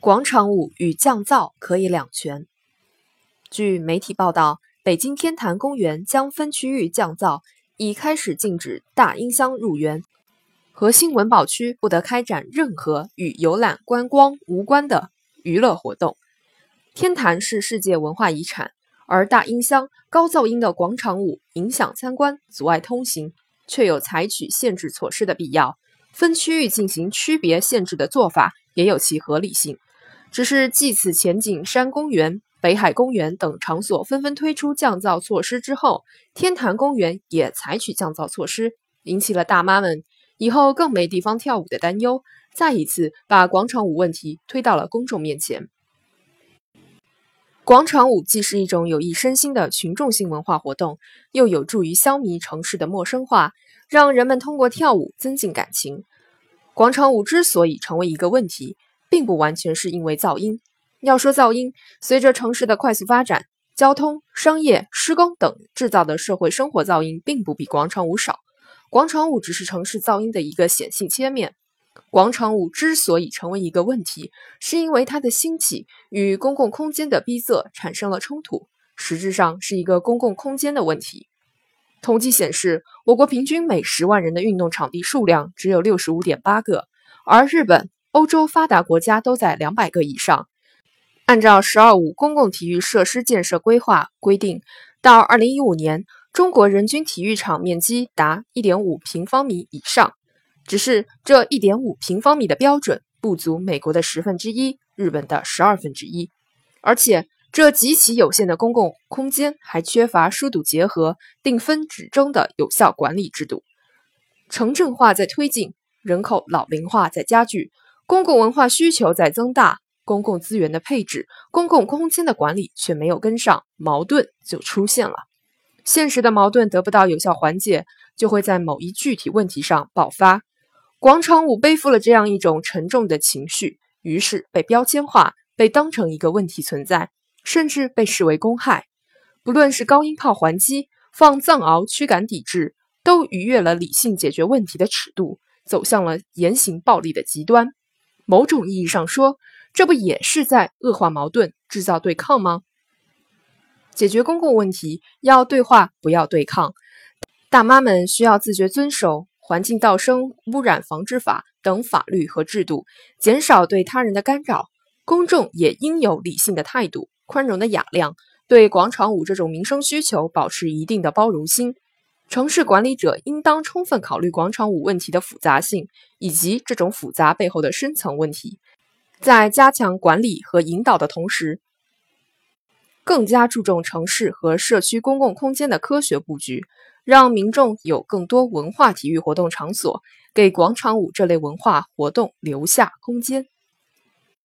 广场舞与降噪可以两全。据媒体报道，北京天坛公园将分区域降噪，已开始禁止大音箱入园，核心文保区不得开展任何与游览观光无关的娱乐活动。天坛是世界文化遗产，而大音箱、高噪音的广场舞影响参观、阻碍通行，却有采取限制措施的必要。分区域进行区别限制的做法也有其合理性。只是继此前景山公园、北海公园等场所纷纷推出降噪措施之后，天坛公园也采取降噪措施，引起了大妈们以后更没地方跳舞的担忧，再一次把广场舞问题推到了公众面前。广场舞既是一种有益身心的群众性文化活动，又有助于消弭城市的陌生化，让人们通过跳舞增进感情。广场舞之所以成为一个问题，并不完全是因为噪音。要说噪音，随着城市的快速发展，交通、商业、施工等制造的社会生活噪音并不比广场舞少。广场舞只是城市噪音的一个显性切面。广场舞之所以成为一个问题，是因为它的兴起与公共空间的逼仄产生了冲突，实质上是一个公共空间的问题。统计显示，我国平均每十万人的运动场地数量只有六十五点八个，而日本。欧洲发达国家都在两百个以上。按照“十二五”公共体育设施建设规划规定，到二零一五年，中国人均体育场面积达一点五平方米以上。只是这一点五平方米的标准不足美国的十分之一，日本的十二分之一。而且，这极其有限的公共空间还缺乏疏堵结合、定分止中的有效管理制度。城镇化在推进，人口老龄化在加剧。公共文化需求在增大，公共资源的配置、公共空间的管理却没有跟上，矛盾就出现了。现实的矛盾得不到有效缓解，就会在某一具体问题上爆发。广场舞背负了这样一种沉重的情绪，于是被标签化，被当成一个问题存在，甚至被视为公害。不论是高音炮还击、放藏獒驱赶抵制，都逾越了理性解决问题的尺度，走向了严刑暴力的极端。某种意义上说，这不也是在恶化矛盾、制造对抗吗？解决公共问题要对话，不要对抗。大妈们需要自觉遵守《环境噪声污染防治法》等法律和制度，减少对他人的干扰。公众也应有理性的态度、宽容的雅量，对广场舞这种民生需求保持一定的包容心。城市管理者应当充分考虑广场舞问题的复杂性，以及这种复杂背后的深层问题，在加强管理和引导的同时，更加注重城市和社区公共空间的科学布局，让民众有更多文化体育活动场所，给广场舞这类文化活动留下空间。